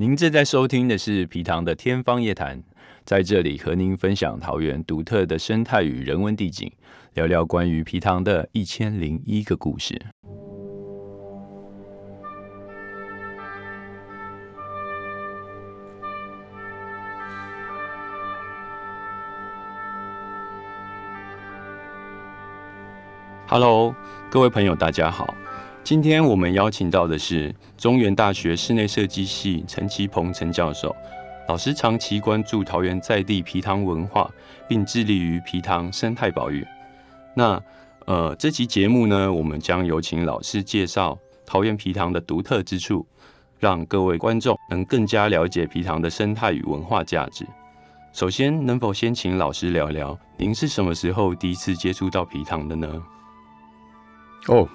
您正在收听的是皮糖的天方夜谭，在这里和您分享桃园独特的生态与人文地景，聊聊关于皮糖的一千零一个故事。Hello，各位朋友，大家好。今天我们邀请到的是中原大学室内设计系陈其鹏陈教授，老师长期关注桃园在地皮塘文化，并致力于皮塘生态保育。那呃，这期节目呢，我们将有请老师介绍桃园皮塘的独特之处，让各位观众能更加了解皮塘的生态与文化价值。首先，能否先请老师聊聊，您是什么时候第一次接触到皮塘的呢？哦。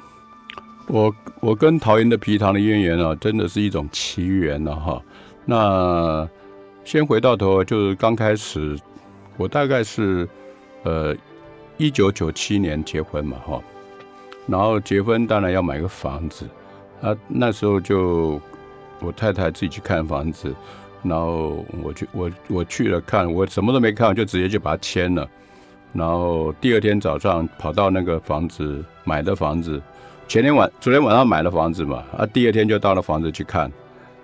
我我跟桃园的皮糖的渊源啊，真的是一种奇缘了哈。那先回到头，就是刚开始，我大概是呃一九九七年结婚嘛哈。然后结婚当然要买个房子，啊那时候就我太太自己去看房子，然后我去我我去了看，我什么都没看，就直接就把它签了。然后第二天早上跑到那个房子买的房子。前天晚，昨天晚上买了房子嘛，啊，第二天就到了房子去看，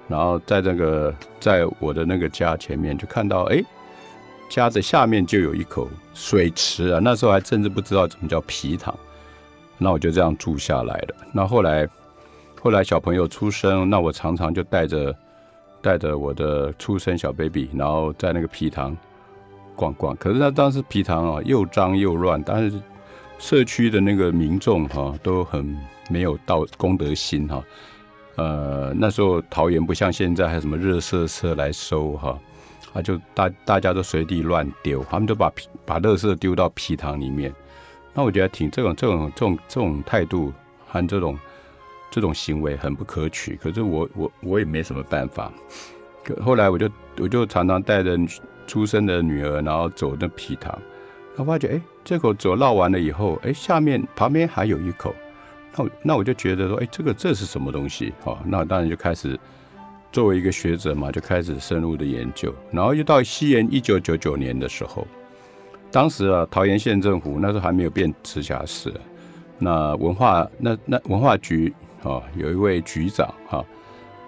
然后在那个在我的那个家前面就看到，哎，家的下面就有一口水池啊，那时候还甚至不知道怎么叫皮塘，那我就这样住下来了。那后来，后来小朋友出生，那我常常就带着带着我的出生小 baby，然后在那个皮塘逛逛。可是那当时皮塘啊又脏又乱，但是。社区的那个民众哈都很没有道公德心哈，呃那时候桃园不像现在还有什么热色车来收哈，啊就大大家都随地乱丢，他们都把皮把垃圾丢到皮塘里面，那我觉得挺这种这种这种这种态度和这种这种行为很不可取，可是我我我也没什么办法，可后来我就我就常常带着出生的女儿，然后走那皮塘。他发觉，哎，这口酒绕完了以后，哎，下面旁边还有一口，那那我就觉得说，哎，这个这是什么东西？哦，那当然就开始作为一个学者嘛，就开始深入的研究。然后又到西元一九九九年的时候，当时啊，桃园县政府那时候还没有变直辖市，那文化那那文化局啊，有一位局长哈，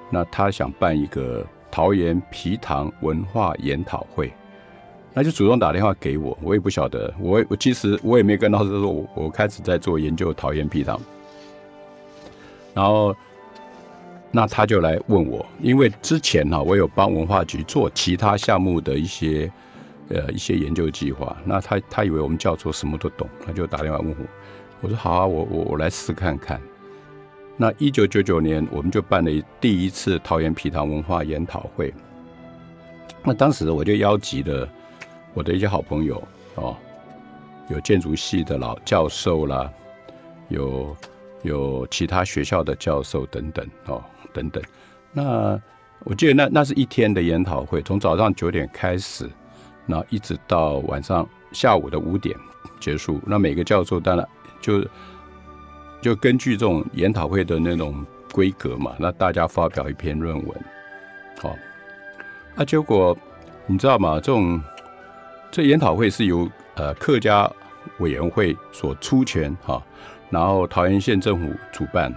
那他想办一个桃园皮塘文化研讨会。那就主动打电话给我，我也不晓得，我我其实我也没跟老师说，我我开始在做研究桃园皮糖，然后那他就来问我，因为之前哈我有帮文化局做其他项目的一些呃一些研究计划，那他他以为我们教授什么都懂，他就打电话问我，我说好啊，我我我来试看看。那一九九九年我们就办了第一次桃园皮糖文化研讨会，那当时我就邀集了。我的一些好朋友哦，有建筑系的老教授啦，有有其他学校的教授等等哦，等等。那我记得那那是一天的研讨会，从早上九点开始，那一直到晚上下午的五点结束。那每个教授当然就就根据这种研讨会的那种规格嘛，那大家发表一篇论文。好，那结果你知道吗？这种这研讨会是由呃客家委员会所出钱哈，然后桃园县政府主办。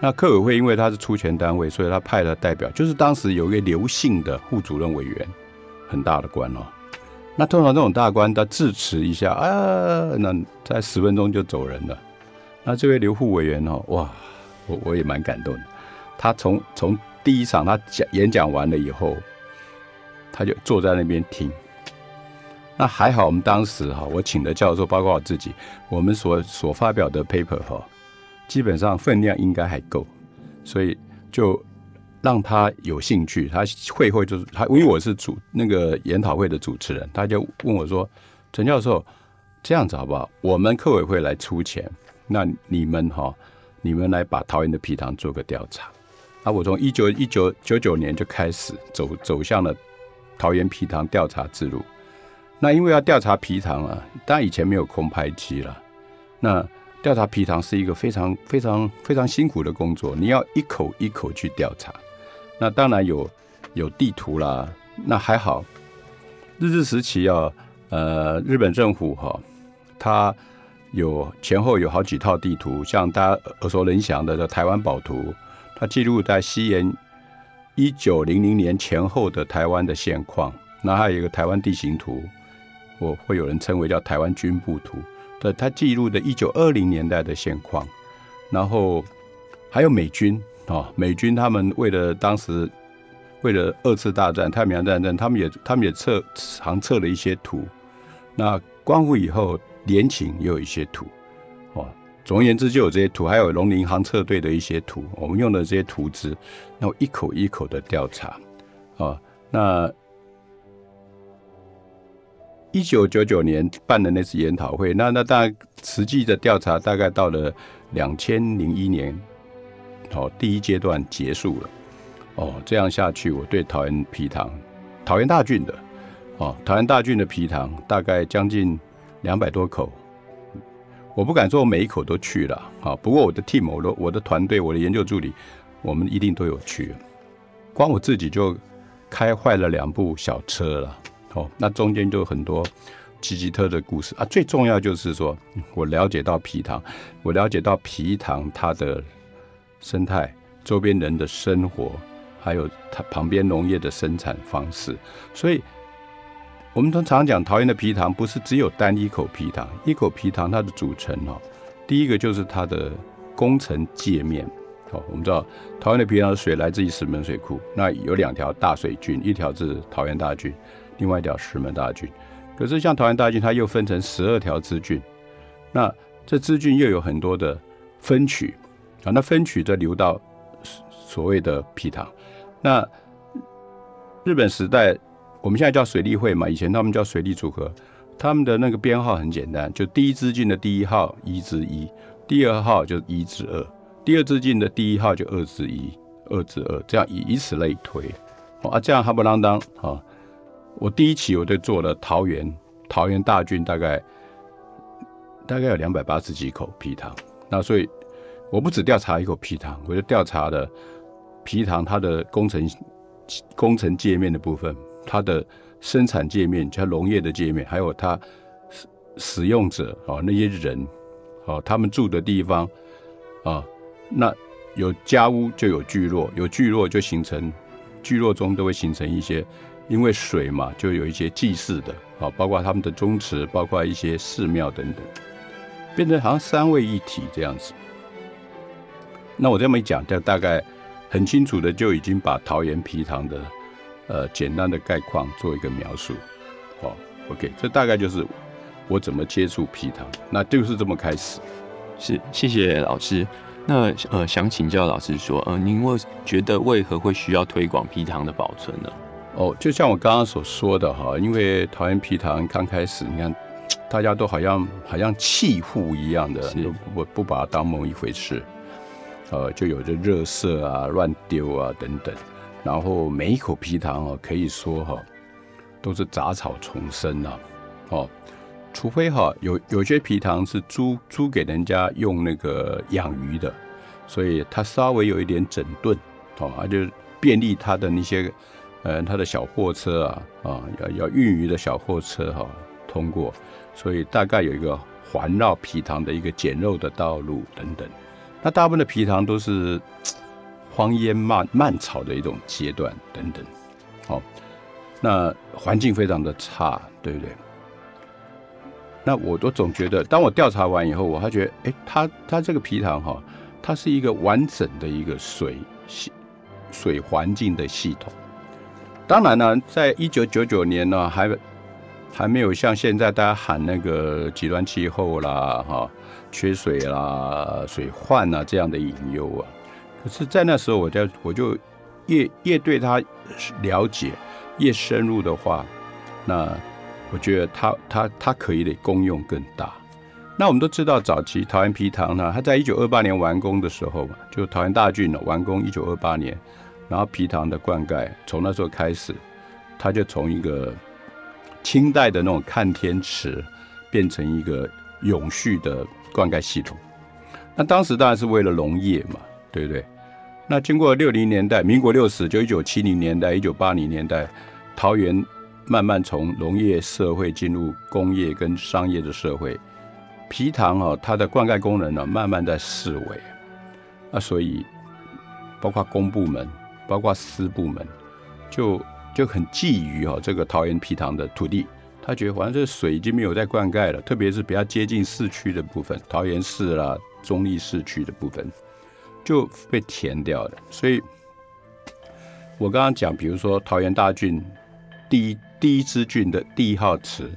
那客委会因为他是出钱单位，所以他派了代表，就是当时有一个刘姓的副主任委员，很大的官哦。那通常这种大官他致辞一下啊，那在十分钟就走人了。那这位刘副委员哦，哇，我我也蛮感动的。他从从第一场他讲演讲完了以后，他就坐在那边听。那还好，我们当时哈，我请的教授，包括我自己，我们所所发表的 paper 哈，基本上分量应该还够，所以就让他有兴趣。他会会就是他，因为我是主那个研讨会的主持人，他就问我说：“陈教授，这样子好不好？我们科委会来出钱，那你们哈，你们来把桃园的皮塘做个调查。那我从一九一九九九年就开始走走向了桃园皮塘调查之路。”那因为要调查皮塘啊，当然以前没有空拍机了。那调查皮塘是一个非常非常非常辛苦的工作，你要一口一口去调查。那当然有有地图啦，那还好。日治时期啊，呃，日本政府哈，它有前后有好几套地图，像大家耳熟能详的《台湾宝图》，它记录在西元一九零零年前后的台湾的现况。那还有一个台湾地形图，我会有人称为叫台湾军部图的，它记录的一九二零年代的现况。然后还有美军啊，美军他们为了当时为了二次大战、太平洋战争，他们也他们也测常测了一些图。那光复以后，联勤也有一些图哦。总而言之，就有这些图，还有龙陵航测队的一些图，我们用的这些图纸，然后一口一口的调查啊。那一九九九年办的那次研讨会，那那当然实际的调查大概到了两千零一年，哦，第一阶段结束了。哦，这样下去，我对桃园皮糖、桃园大郡的，哦，桃园大郡的皮糖大概将近两百多口，我不敢说我每一口都去了，啊，不过我的 team、我的我的团队、我的研究助理，我们一定都有去。光我自己就开坏了两部小车了。哦，那中间就很多奇奇特的故事啊。最重要就是说，我了解到皮塘，我了解到皮塘它的生态、周边人的生活，还有它旁边农业的生产方式。所以，我们通常讲桃园的皮塘，不是只有单一口皮塘，一口皮塘它的组成哦，第一个就是它的工程界面。哦，我们知道桃园的皮塘的水来自于石门水库，那有两条大水郡，一条是桃园大郡。另外一条石门大郡，可是像桃园大郡，它又分成十二条支郡，那这支郡又有很多的分渠啊，那分渠再流到所谓的皮塘。那日本时代，我们现在叫水利会嘛，以前他们叫水利组合，他们的那个编号很简单，就第一支郡的第一号一至一，第二号就一至二，第二支郡的第一号就二至一，二至二，这样以以此类推，啊，这样哈不啷当啊。我第一期我就做了桃园，桃园大郡大概大概有两百八十几口皮塘，那所以我不只调查一口皮塘，我就调查了皮塘它的工程工程界面的部分，它的生产界面，叫农业的界面，还有它使使用者啊那些人啊他们住的地方啊，那有家屋就有聚落，有聚落就形成聚落中都会形成一些。因为水嘛，就有一些祭祀的，啊，包括他们的宗祠，包括一些寺庙等等，变成好像三位一体这样子。那我这么一讲，就大概很清楚的就已经把桃园皮塘的呃简单的概况做一个描述。好，OK，这大概就是我怎么接触皮塘，那就是这么开始。是，谢谢老师。那呃，想请教老师说，呃，您会觉得为何会需要推广皮塘的保存呢？哦，就像我刚刚所说的哈，因为桃园皮塘刚开始，你看 大家都好像好像弃户一样的，不不把它当某一回事，呃，就有着热色啊、乱丢啊等等，然后每一口皮塘哦，可以说哈都是杂草丛生呐，哦，除非哈有有些皮塘是租租给人家用那个养鱼的，所以它稍微有一点整顿，哦，它就便利它的那些。呃，他的小货车啊，啊，要要运鱼的小货车哈，通过，所以大概有一个环绕皮塘的一个简陋的道路等等。那大部分的皮塘都是荒烟蔓蔓草的一种阶段等等，好，那环境非常的差，对不对？那我都总觉得，当我调查完以后，我还觉得，哎，它它这个皮塘哈，它是一个完整的一个水系水环境的系统。当然呢，在一九九九年呢，还还没有像现在大家喊那个极端气候啦、哈缺水啦、水患啊这样的隐忧啊。可是，在那时候，我就我就越越对它了解越深入的话，那我觉得它它它可以的功用更大。那我们都知道，早期桃园皮糖呢，它在一九二八年完工的时候嘛，就桃园大郡呢完工一九二八年。然后皮塘的灌溉从那时候开始，它就从一个清代的那种看天池，变成一个永续的灌溉系统。那当时当然是为了农业嘛，对不对？那经过六零年代，民国六十就一九七零年代、一九八零年代，桃园慢慢从农业社会进入工业跟商业的社会，皮塘哦，它的灌溉功能呢，慢慢在式微。那所以，包括公部门，包括私部门，就就很觊觎哦这个桃园皮塘的土地。他觉得反正这水已经没有在灌溉了，特别是比较接近市区的部分，桃园市啦、中立市区的部分。就被填掉了，所以我刚刚讲，比如说桃园大郡第一第一支郡的第一号池，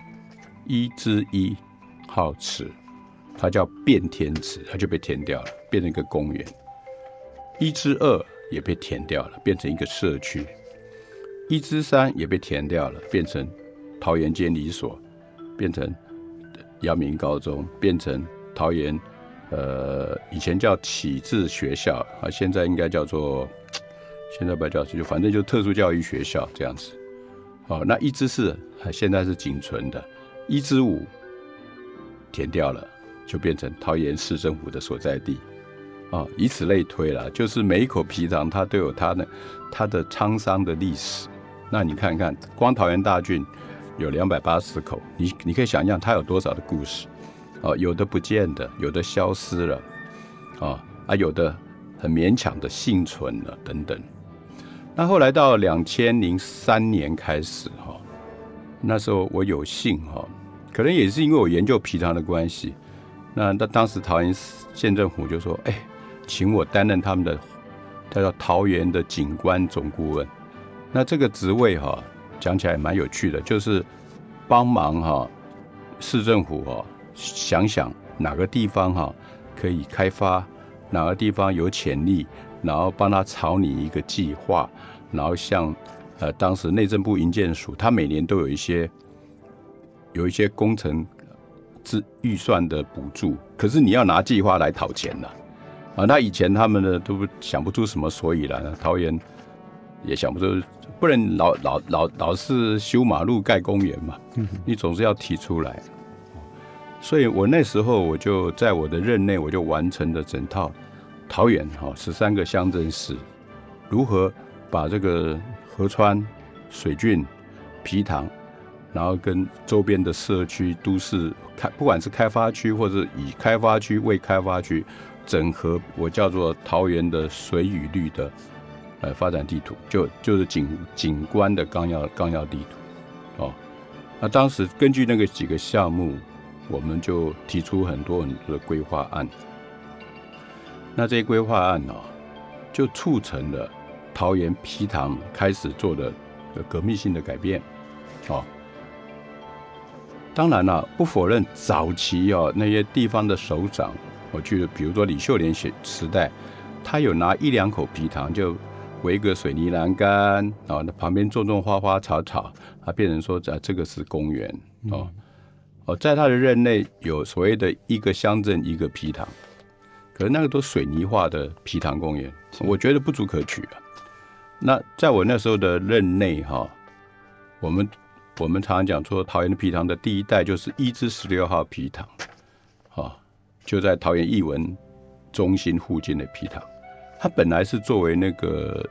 一之一号池，它叫变天池，它就被填掉了，变成一个公园。一之二也被填掉了，变成一个社区。一之三也被填掉了，变成桃园监理所，变成阳明高中，变成桃园。呃，以前叫启智学校啊，现在应该叫做，现在不叫就反正就特殊教育学校这样子。哦，那一之四现在是仅存的，一之五填掉了，就变成桃园市政府的所在地。啊，以此类推了，就是每一口皮糖它都有它的它的沧桑的历史。那你看看，光桃园大郡有两百八十口，你你可以想象它有多少的故事。哦，有的不见的，有的消失了，啊啊，有的很勉强的幸存了，等等。那后来到两千零三年开始，哈，那时候我有幸，哈，可能也是因为我研究皮糖的关系，那那当时桃园县政府就说，哎，请我担任他们的，他叫桃园的景观总顾问。那这个职位，哈，讲起来蛮有趣的，就是帮忙哈市政府，哈。想想哪个地方哈可以开发，哪个地方有潜力，然后帮他草拟一个计划，然后像呃当时内政部营建署，他每年都有一些有一些工程资预算的补助，可是你要拿计划来讨钱呐！那以前他们呢都想不出什么所以然，桃园也想不出，不能老老老老是修马路盖公园嘛，你总是要提出来。所以我那时候我就在我的任内，我就完成了整套桃园哈十三个乡镇市如何把这个河川、水郡、皮塘，然后跟周边的社区、都市开，不管是开发区或者以开发区为开发区整合，我叫做桃园的水与绿的呃发展地图，就就是景景观的纲要纲要地图哦。那当时根据那个几个项目。我们就提出很多很多的规划案，那这些规划案呢，就促成了桃园皮塘开始做的革命性的改变，哦。当然了，不否认早期哦那些地方的首长，我记得比如说李秀莲时时代，他有拿一两口皮糖就围个水泥栏杆，然后那旁边种种花花草草，他变成说这这个是公园哦。哦，在他的任内有所谓的一个乡镇一个皮塘，可是那个都水泥化的皮塘公园，我觉得不足可取啊。那在我那时候的任内哈，我们我们常常讲说，桃园的皮塘的第一代就是一至十六号皮塘，哈，就在桃园艺文中心附近的皮塘，它本来是作为那个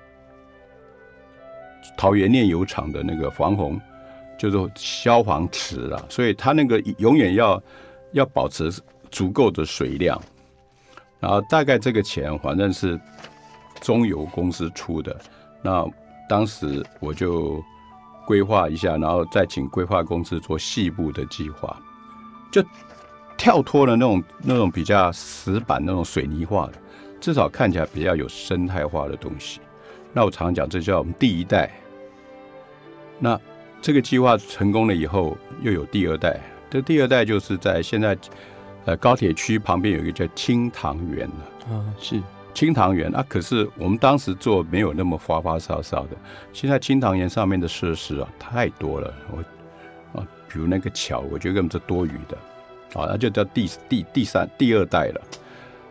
桃园炼油厂的那个防洪。就是消防池了，所以它那个永远要要保持足够的水量，然后大概这个钱反正是中油公司出的，那当时我就规划一下，然后再请规划公司做细部的计划，就跳脱了那种那种比较死板那种水泥化的，至少看起来比较有生态化的东西。那我常常讲，这叫我们第一代。那这个计划成功了以后，又有第二代。这第二代就是在现在，呃，高铁区旁边有一个叫清塘园啊，是清塘园啊。可是我们当时做没有那么花花哨哨的。现在清塘园上面的设施啊太多了，我啊，比如那个桥，我觉得根本是多余的。啊，那就叫第第第三第二代了。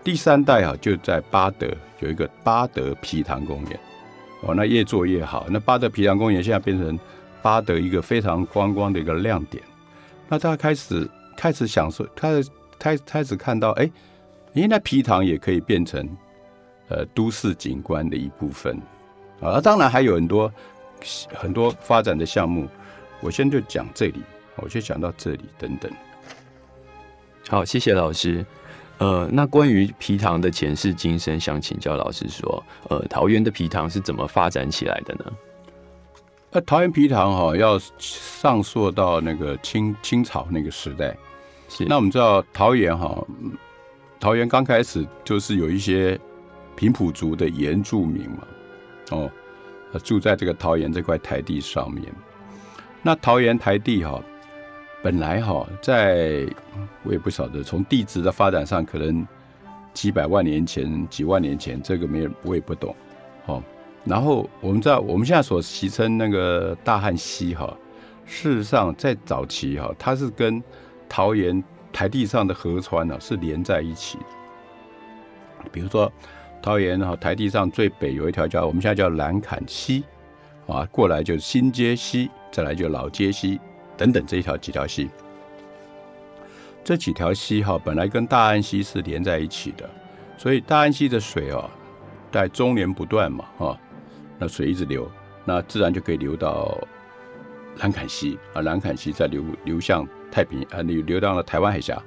第三代啊，就在巴德有一个巴德皮塘公园。哦，那越做越好。那巴德皮塘公园现在变成。巴德一个非常观光的一个亮点，那他开始开始享受，开始开开始看到，哎，原来皮塘也可以变成呃都市景观的一部分啊。那当然还有很多很多发展的项目，我先就讲这里，我就讲到这里等等。好，谢谢老师。呃，那关于皮糖的前世今生，想请教老师说，呃，桃园的皮糖是怎么发展起来的呢？那桃园皮糖哈，要上溯到那个清清朝那个时代。是，那我们知道桃园哈，桃园刚开始就是有一些平埔族的原住民嘛，哦，住在这个桃园这块台地上面。那桃园台地哈。本来哈，在我也不晓得，从地质的发展上，可能几百万年前、几万年前，这个没人我也不懂。哦，然后我们知道，我们现在所习称那个大汉溪哈，事实上在早期哈，它是跟桃园台地上的河川呢是连在一起。比如说桃园哈台地上最北有一条叫我们现在叫兰坎溪啊，过来就是新街溪，再来就老街溪。等等，这一条几条溪，这几条溪哈，本来跟大安溪是连在一起的，所以大安溪的水哦，在中年不断嘛，哈，那水一直流，那自然就可以流到兰坎溪啊，兰坎溪再流流向太平啊，流流到了台湾海峡，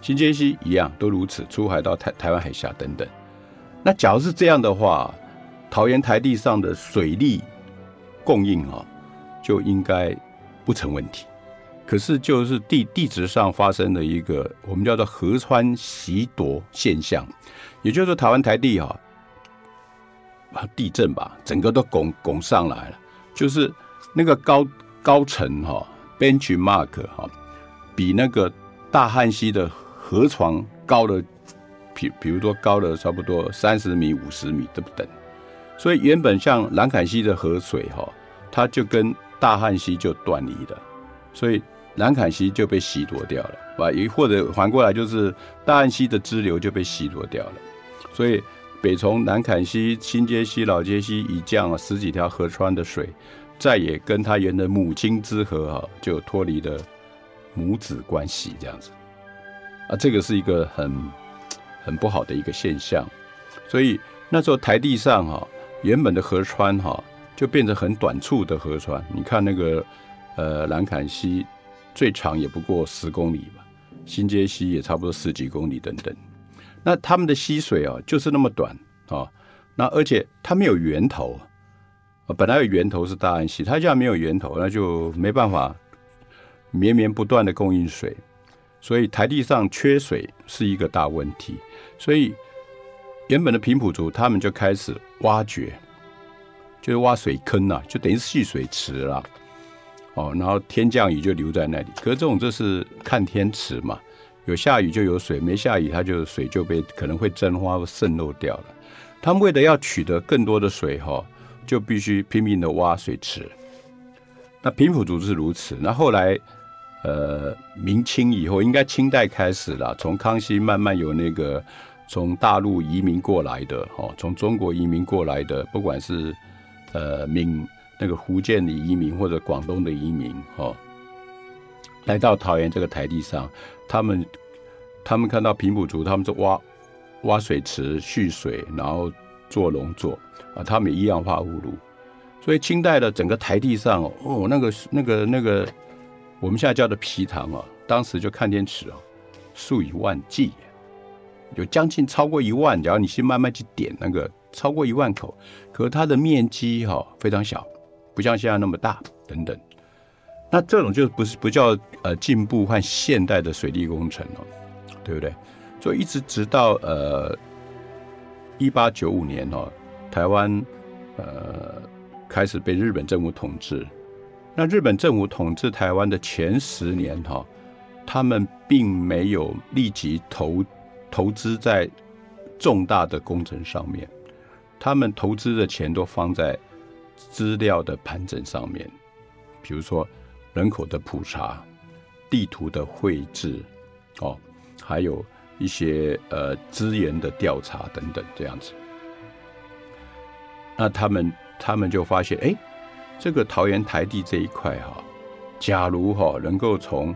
新街溪一样都如此，出海到台台湾海峡等等。那假如是这样的话，桃园台地上的水利供应啊，就应该不成问题。可是，就是地地质上发生的一个我们叫做河川袭夺现象，也就是说，台湾台地哈啊地震吧，整个都拱拱上来了，就是那个高高层哈，benchmark 哈，比那个大汉溪的河床高了，比比如说高了差不多三十米、五十米都不等，所以原本像兰坎溪的河水哈，它就跟大汉溪就断离了，所以。南坎溪就被洗夺掉了，啊，也或者反过来就是大安溪的支流就被洗夺掉了，所以北从南坎溪、新街溪、老街溪一降十几条河川的水，再也跟它原的母亲之河哈就脱离了母子关系，这样子，啊，这个是一个很很不好的一个现象，所以那时候台地上哈原本的河川哈就变成很短促的河川，你看那个呃南坎溪。最长也不过十公里吧，新街溪也差不多十几公里等等。那他们的溪水啊，就是那么短啊。那而且它没有源头啊，本来有源头是大安溪，它既然没有源头，那就没办法绵绵不断的供应水，所以台地上缺水是一个大问题。所以原本的平埔族他们就开始挖掘，就是挖水坑呐，就等于蓄水池啦。哦，然后天降雨就留在那里。可是这种就是看天池嘛，有下雨就有水，没下雨它就水就被可能会蒸发或渗漏掉了。他们为了要取得更多的水哈，就必须拼命的挖水池。那平埔族是如此。那后来，呃，明清以后，应该清代开始了，从康熙慢慢有那个从大陆移民过来的，哦，从中国移民过来的，不管是呃闽。那个福建的移民或者广东的移民，哦，来到桃园这个台地上，他们他们看到平埔族，他们是挖挖水池蓄水，然后做农作啊，他们一样化污路。所以清代的整个台地上，哦，那个那个那个我们现在叫的皮塘啊，当时就看天池啊，数以万计，有将近超过一万，只要你去慢慢去点那个，超过一万口，可它的面积哈非常小。不像现在那么大，等等，那这种就不是不叫呃进步和现代的水利工程了，对不对？所以一直直到呃一八九五年哦，台湾呃开始被日本政府统治。那日本政府统治台湾的前十年哈，他们并没有立即投投资在重大的工程上面，他们投资的钱都放在。资料的盘整上面，比如说人口的普查、地图的绘制，哦，还有一些呃资源的调查等等这样子。那他们他们就发现，哎，这个桃园台地这一块哈，假如哈能够从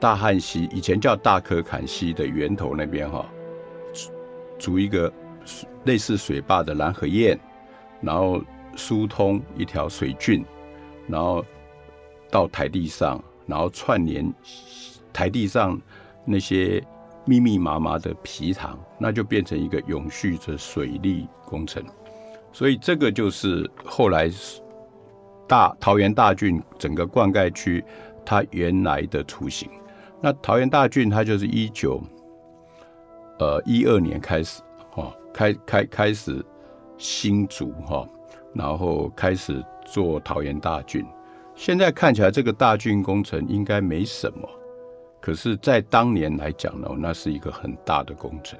大汉溪以前叫大可坎溪的源头那边哈，筑一个类似水坝的蓝河堰，然后疏通一条水郡，然后到台地上，然后串联台地上那些密密麻麻的皮塘，那就变成一个永续的水利工程。所以这个就是后来大桃园大郡整个灌溉区它原来的雏形。那桃园大郡它就是一九呃一二年开始开开开始新竹哈，然后开始做桃园大郡。现在看起来这个大郡工程应该没什么，可是，在当年来讲呢，那是一个很大的工程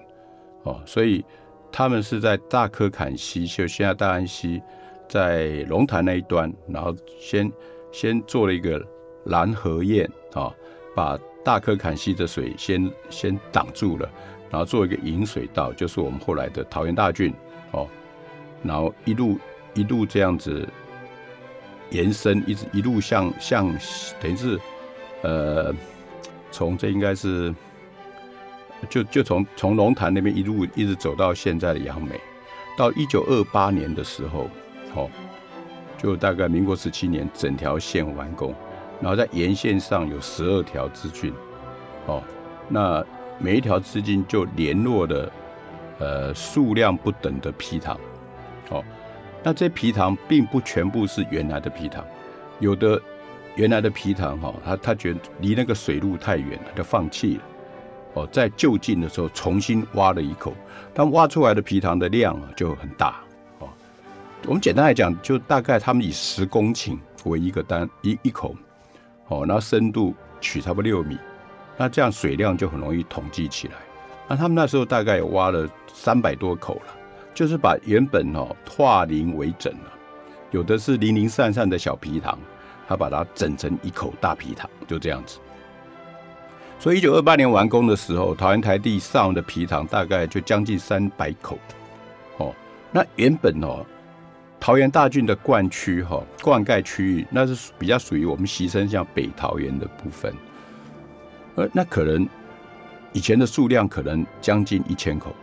哦，所以。他们是在大科坎溪，就现在大安溪，在龙潭那一端，然后先先做了一个拦河堰啊，把大科坎溪的水先先挡住了，然后做一个引水道，就是我们后来的桃园大郡哦，然后一路一路这样子延伸，一直一路向向等于是呃，从这应该是。就就从从龙潭那边一路一直走到现在的杨梅，到一九二八年的时候，哦，就大概民国十七年整条线完工，然后在沿线上有十二条支郡，哦，那每一条资金就联络的呃数量不等的皮塘，哦，那这皮塘并不全部是原来的皮塘，有的原来的皮塘哈，他他觉得离那个水路太远了，就放弃了。哦，在就近的时候重新挖了一口，但挖出来的皮塘的量啊就很大。哦，我们简单来讲，就大概他们以十公顷为一个单一一口，哦，那深度取差不多六米，那这样水量就很容易统计起来。那他们那时候大概挖了三百多口了，就是把原本哦化零为整了，有的是零零散散的小皮塘，他把它整成一口大皮塘，就这样子。所以，一九二八年完工的时候，桃园台地上的皮塘大概就将近三百口。哦，那原本哦，桃园大郡的灌区哈，灌溉区域那是比较属于我们牺牲像北桃园的部分。呃，那可能以前的数量可能将近一千口，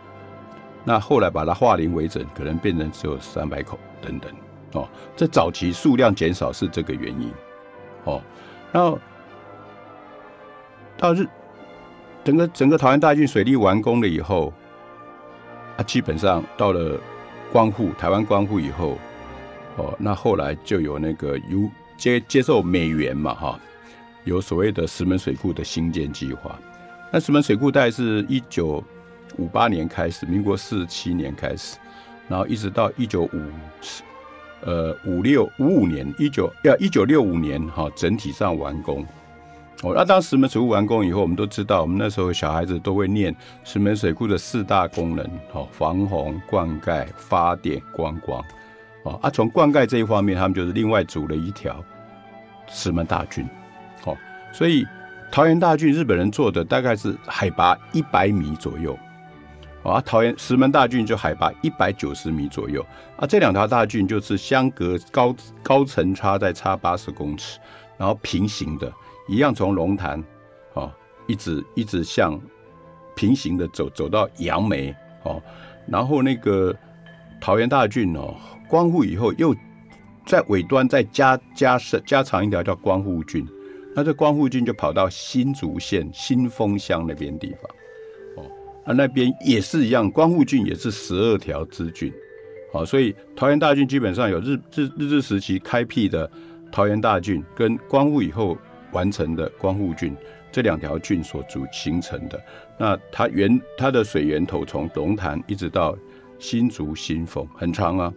那后来把它化零为整，可能变成只有三百口等等。哦，这早期数量减少是这个原因。哦，然后。到日，整个整个桃园大郡水利完工了以后，啊，基本上到了光复台湾光复以后，哦，那后来就有那个由接接受美元嘛，哈，有所谓的石门水库的新建计划。那石门水库大概是一九五八年开始，民国四十七年开始，然后一直到一九五呃五六五五年，一九要一九六五年哈，整体上完工。哦，那当石门水库完工以后，我们都知道，我们那时候小孩子都会念石门水库的四大功能：哦，防洪、灌溉、发电、观光。哦，啊，从灌溉这一方面，他们就是另外组了一条石门大军。所以桃园大郡日本人做的大概是海拔一百米左右。啊，桃园石门大郡就海拔一百九十米左右。啊，这两条大郡就是相隔高高层差在差八十公尺，然后平行的。一样从龙潭，哦，一直一直向平行的走，走到杨梅，哦，然后那个桃园大郡哦，光复以后又在尾端再加加设加长一条叫光复郡，那这光复郡就跑到新竹县新丰乡那边地方，哦，啊那边也是一样，光复郡也是十二条支郡，哦，所以桃园大郡基本上有日日日治时期开辟的桃园大郡，跟光复以后。完成的光复郡这两条郡所组形成的，那它源它的水源头从龙潭一直到新竹新丰很长啊，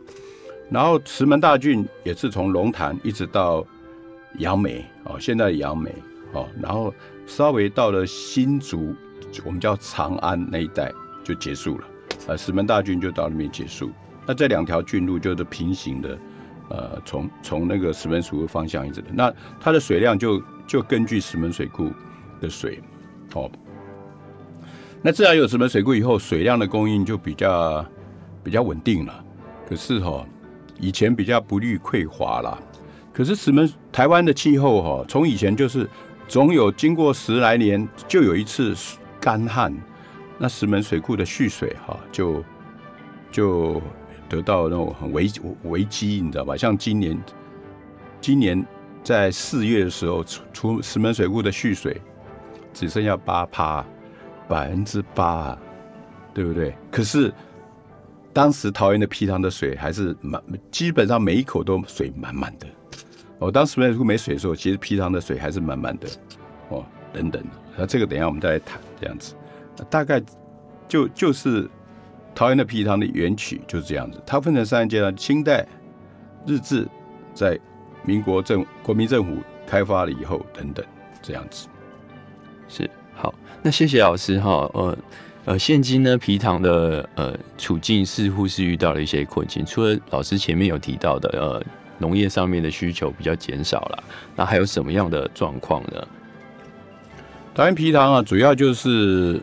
然后石门大郡也是从龙潭一直到杨梅哦，现在的杨梅哦，然后稍微到了新竹，我们叫长安那一带就结束了，呃，石门大郡就到那边结束，那这两条郡路就是平行的，呃，从从那个石门水库方向一直的，那它的水量就。就根据石门水库的水，哦，那自然有石门水库以后，水量的供应就比较比较稳定了。可是哈，以前比较不虑匮乏啦。可是石门台湾的气候哈，从以前就是总有经过十来年就有一次干旱，那石门水库的蓄水哈就就得到那种很危危机，你知道吧？像今年，今年在四月的时候，出出石门水库的蓄水只剩下八趴，百分之八，对不对？可是当时桃园的皮塘的水还是满，基本上每一口都水满满的。哦，当石门水库没水的时候，其实皮塘的水还是满满的。哦，等等，那这个等一下我们再来谈，这样子，大概就就是桃园的皮塘的源曲就是这样子。它分成三个阶段：清代、日治，在民国政国民政府开发了以后，等等，这样子。是好，那谢谢老师哈。呃呃，现今呢皮塘的呃处境似乎是遇到了一些困境，除了老师前面有提到的呃农业上面的需求比较减少了，那还有什么样的状况呢？桃园皮糖啊，主要就是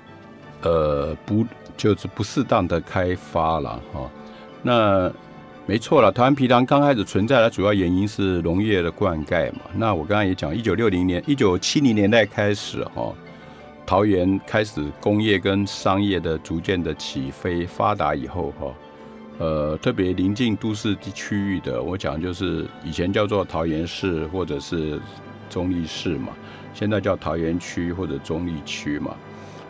呃不就是不适当的开发了哈。那没错了，桃园皮糖刚开始存在的主要原因是农业的灌溉嘛。那我刚刚也讲，一九六零年、一九七零年代开始哈，桃园开始工业跟商业的逐渐的起飞发达以后哈，呃，特别临近都市地区域的，我讲就是以前叫做桃园市或者是中立市嘛。现在叫桃园区或者中立区嘛，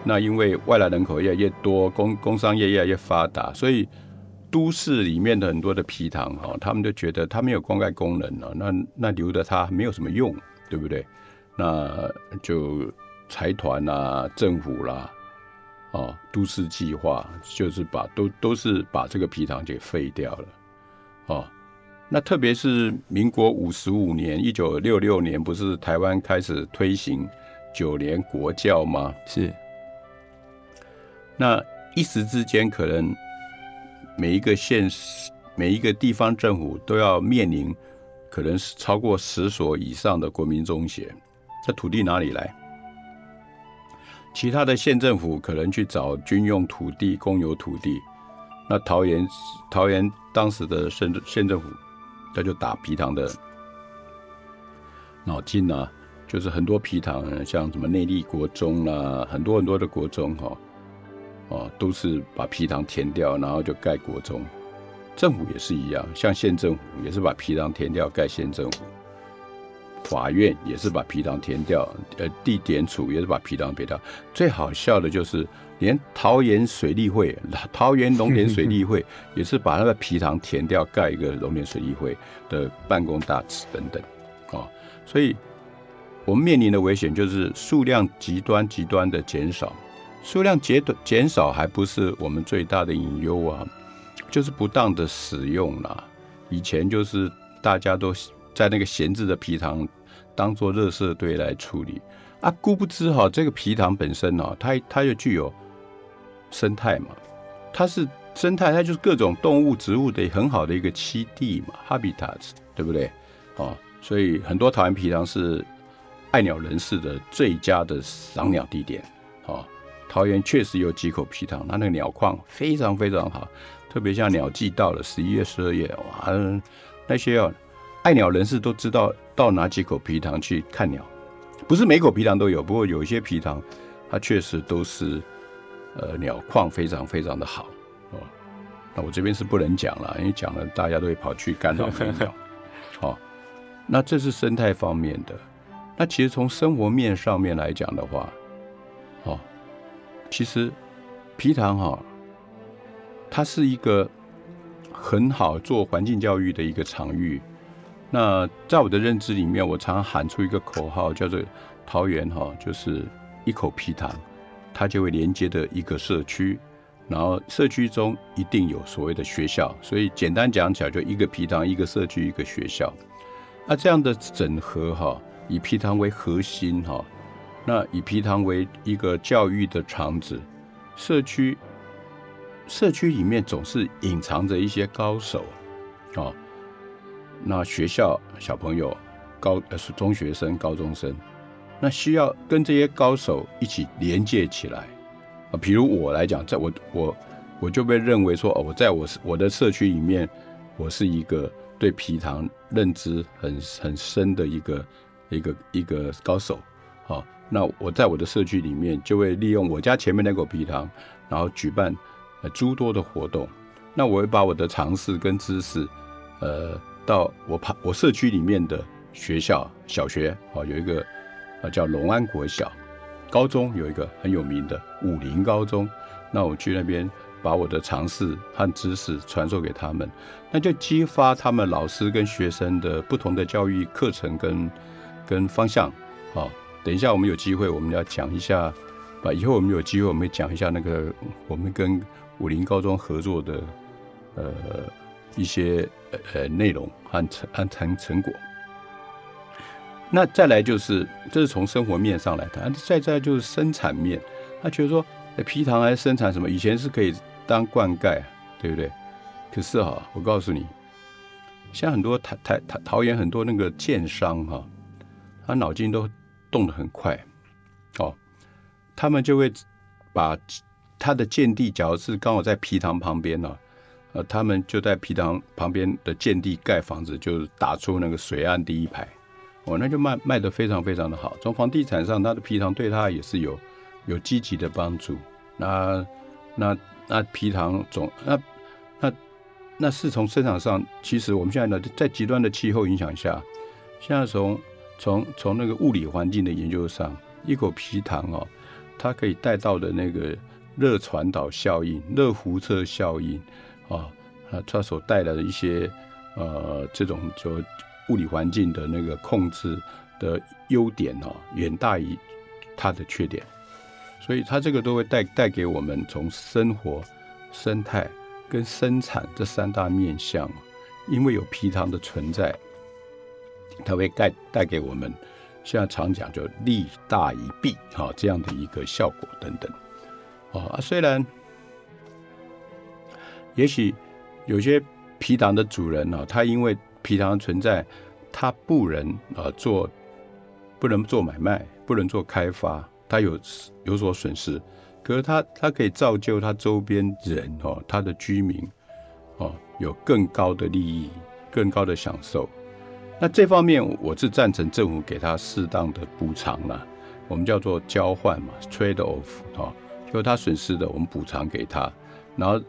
那因为外来人口越来越多，工工商业越来越发达，所以都市里面的很多的皮塘哈，他们就觉得它没有灌溉功能了，那那留着它没有什么用，对不对？那就财团啦、政府啦，哦，都市计划就是把都都是把这个皮塘给废掉了，哦。那特别是民国五十五年，一九六六年，不是台湾开始推行九年国教吗？是。那一时之间，可能每一个县、每一个地方政府都要面临，可能是超过十所以上的国民中学。那土地哪里来？其他的县政府可能去找军用土地、公有土地。那桃园，桃园当时的县县政府。他就打皮糖的脑筋啊，就是很多皮糖，像什么内力国中啦，很多很多的国中哈，哦，都是把皮糖填掉，然后就盖国中。政府也是一样，像县政府也是把皮糖填掉盖县政府，法院也是把皮糖填掉，呃，地点处也是把皮糖填掉。最好笑的就是。连桃园水利会、桃园农田水利会也是把那个皮塘填掉，盖一个农田水利会的办公大址等等，啊，所以我们面临的危险就是数量极端极端的减少，数量减减少还不是我们最大的隐忧啊，就是不当的使用啦。以前就是大家都在那个闲置的皮塘当做垃圾堆来处理啊，殊不知哈，这个皮塘本身呢，它它又具有。生态嘛，它是生态，它就是各种动物、植物的很好的一个栖地嘛，habitats，对不对？哦，所以很多桃园皮塘是爱鸟人士的最佳的赏鸟地点。哦，桃园确实有几口皮塘，它那个鸟况非常非常好，特别像鸟季到了十一月、十二月，哇，那些哦爱鸟人士都知道到哪几口皮塘去看鸟，不是每口皮塘都有，不过有一些皮塘它确实都是。呃，鸟况非常非常的好哦。那我这边是不能讲了，因为讲了大家都会跑去干扰飞鸟。好，那这是生态方面的。那其实从生活面上面来讲的话，哦，其实皮塘哈，它是一个很好做环境教育的一个场域。那在我的认知里面，我常喊出一个口号，叫做桃园哈，就是一口皮塘。它就会连接的一个社区，然后社区中一定有所谓的学校，所以简单讲起来，就一个皮塘，一个社区，一个学校。那这样的整合哈，以皮塘为核心哈，那以皮塘为一个教育的场址，社区社区里面总是隐藏着一些高手啊。那学校小朋友高呃是中学生、高中生。那需要跟这些高手一起连接起来啊，比如我来讲，在我我我就被认为说，哦，我在我我的社区里面，我是一个对皮糖认知很很深的一个一个一个高手，好，那我在我的社区里面就会利用我家前面那口皮糖，然后举办呃诸多的活动，那我会把我的尝试跟知识，呃，到我旁我社区里面的学校小学啊，有一个啊叫龙安国小，高中有一个很有名的武林高中，那我去那边把我的尝试和知识传授给他们，那就激发他们老师跟学生的不同的教育课程跟跟方向。好，等一下我们有机会我们要讲一下，啊，以后我们有机会我们讲一下那个我们跟武林高中合作的。呃，一些呃内容和成和成成果。那再来就是，这是从生活面上来谈。再再就是生产面，他觉得说，皮糖还生产什么？以前是可以当灌溉，对不对？可是哈，我告诉你，像很多台台台桃园很多那个建商哈，他脑筋都动得很快，哦，他们就会把他的建地，假如是刚好在皮糖旁边呢。呃，他们就在皮塘旁边的建地盖房子，就打出那个水岸第一排，哦，那就卖卖的非常非常的好。从房地产上，他的皮塘对他也是有有积极的帮助。那那那皮塘总那那那是从生产上，其实我们现在呢，在极端的气候影响下，现在从从从那个物理环境的研究上，一口皮糖哦，它可以带到的那个热传导效应、热辐射效应。啊，啊，它所带来的一些呃，这种就物理环境的那个控制的优点哦，远大于它的缺点，所以它这个都会带带给我们从生活、生态跟生产这三大面向，因为有皮糖的存在，它会带带给我们现在常讲就利大于弊哈这样的一个效果等等，啊，虽然。也许有些皮囊的主人呢，他因为皮糖存在，他不能啊做，不能做买卖，不能做开发，他有有所损失。可是他他可以造就他周边人哦，他的居民哦，有更高的利益，更高的享受。那这方面我是赞成政府给他适当的补偿了，我们叫做交换嘛，trade off 哦，就他损失的我们补偿给他，然后。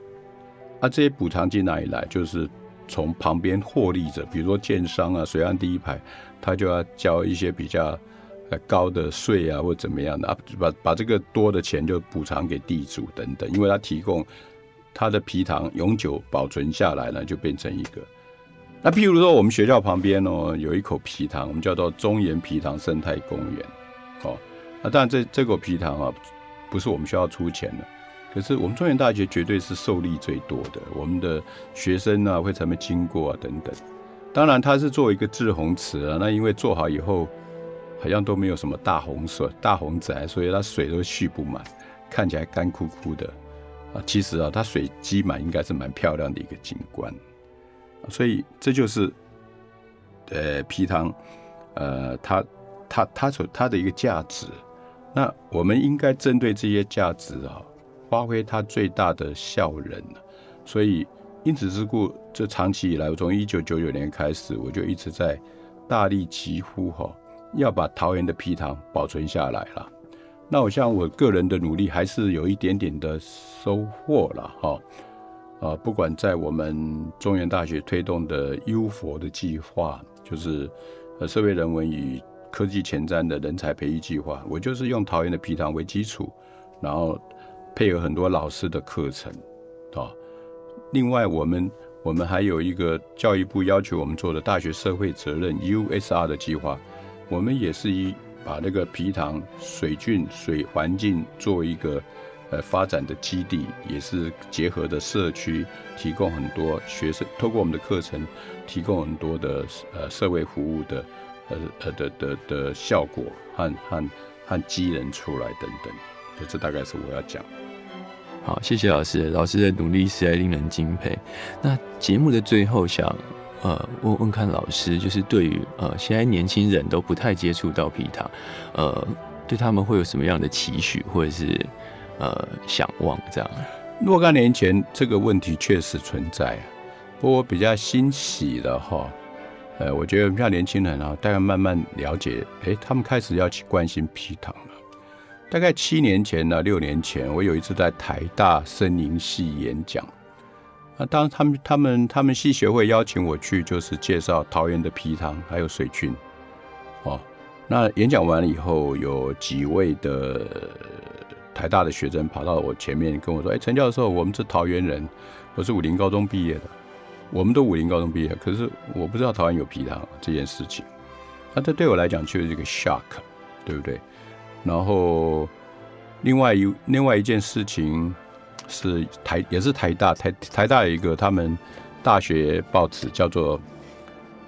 那这些补偿金哪里来？就是从旁边获利者，比如说建商啊、水岸第一排，他就要交一些比较呃高的税啊，或怎么样的啊，把把这个多的钱就补偿给地主等等，因为他提供他的皮糖永久保存下来呢，就变成一个。那譬如说我们学校旁边哦，有一口皮塘，我们叫做中原皮塘生态公园，哦，那当然这这口皮塘啊，不是我们学校出钱的。可是我们中原大学绝对是受力最多的，我们的学生啊会才会经过啊等等。当然它是作为一个滞洪池啊，那因为做好以后好像都没有什么大洪水、大洪灾，所以它水都蓄不满，看起来干枯枯的啊。其实啊，它水积满应该是蛮漂亮的一个景观。所以这就是呃皮塘呃它它它所它的一个价值。那我们应该针对这些价值啊。发挥它最大的效能所以因此之故，这长期以来，我从一九九九年开始，我就一直在大力疾呼哈，要把桃园的皮糖保存下来了。那我像我个人的努力，还是有一点点的收获了哈。啊，不管在我们中原大学推动的优佛的计划，就是呃社会人文与科技前瞻的人才培育计划，我就是用桃园的皮糖为基础，然后。配合很多老师的课程，啊，另外我们我们还有一个教育部要求我们做的大学社会责任 USR 的计划，我们也是以把那个皮塘水郡水环境作为一个呃发展的基地，也是结合的社区，提供很多学生透过我们的课程，提供很多的呃社会服务的呃呃的的的效果和和和机人出来等等，就这大概是我要讲。好，谢谢老师，老师的努力实在令人敬佩。那节目的最后，想呃问问看老师，就是对于呃现在年轻人都不太接触到皮塔，呃，对他们会有什么样的期许或者是呃想望？这样，若干年前这个问题确实存在，不过我比较欣喜的哈，呃，我觉得像年轻人啊，大概慢慢了解，哎，他们开始要去关心皮糖了。大概七年前呢，六年前，我有一次在台大森林系演讲，啊，当他们他们他们系学会邀请我去，就是介绍桃园的皮塘还有水菌。哦，那演讲完了以后，有几位的台大的学生跑到我前面跟我说：“哎，陈教授，我们是桃园人，我是武林高中毕业的，我们都武林高中毕业，可是我不知道桃园有皮塘这件事情。那这对我来讲就是一个 shock，对不对？然后另外一另外一件事情。是台也是台大台台大有一个他们大学报纸叫做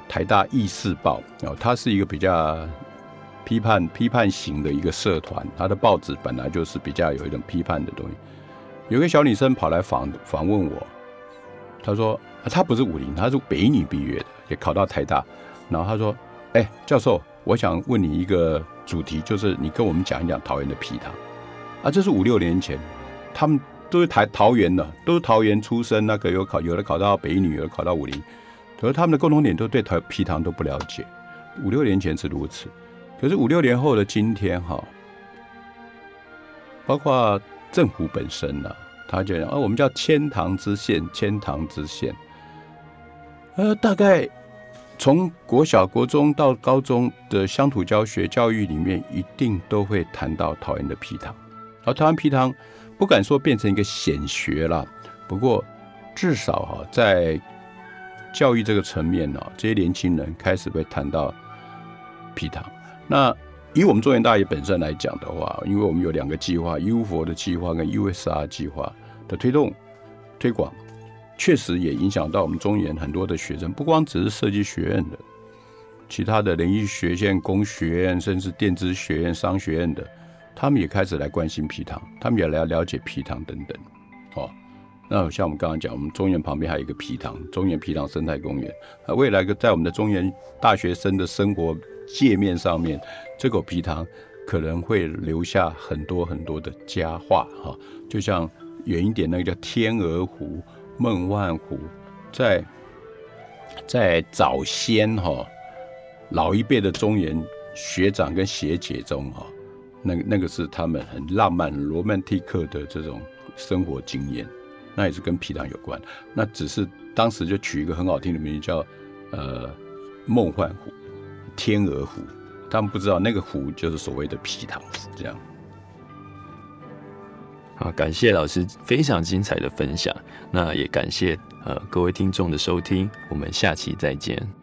台大议事报然后，它是一个比较批判批判型的一个社团，它的报纸本来就是比较有一种批判的东西。有个小女生跑来访访问我，她说她不是武林，她是北女毕业的，也考到台大。然后她说：“哎，教授，我想问你一个主题，就是你跟我们讲一讲桃园的皮糖啊。”这是五六年前，他们。都是台桃园的，都是桃园出身。那个有考，有的考到北女，有的考到武林。可是他们的共同点都对台皮糖都不了解。五六年前是如此，可是五六年后的今天，哈，包括政府本身呢，他就讲啊，我们叫千堂之县，千堂之县。呃，大概从国小、国中到高中的乡土教学教育里面，一定都会谈到桃园的皮糖。而桃园皮糖。不敢说变成一个显学了，不过至少哈，在教育这个层面呢，这些年轻人开始会谈到皮糖。那以我们中原大学本身来讲的话，因为我们有两个计划，U 佛的计划跟 USR 计划的推动推广，确实也影响到我们中原很多的学生，不光只是设计学院的，其他的人艺学院、工学院，甚至电子学院、商学院的。他们也开始来关心皮塘，他们也来了解皮塘等等，哦，那像我们刚刚讲，我们中原旁边还有一个皮塘，中原皮塘生态公园，啊，未来在我们的中原大学生的生活界面上面，这口皮塘可能会留下很多很多的佳话，哈，就像远一点那个叫天鹅湖、梦幻湖，在在早先哈，老一辈的中原学长跟学姐中哈。那那个是他们很浪漫、罗曼蒂克的这种生活经验，那也是跟皮糖有关。那只是当时就取一个很好听的名字，叫呃梦幻湖、天鹅湖。他们不知道那个湖就是所谓的皮糖，这样。好，感谢老师非常精彩的分享。那也感谢呃各位听众的收听，我们下期再见。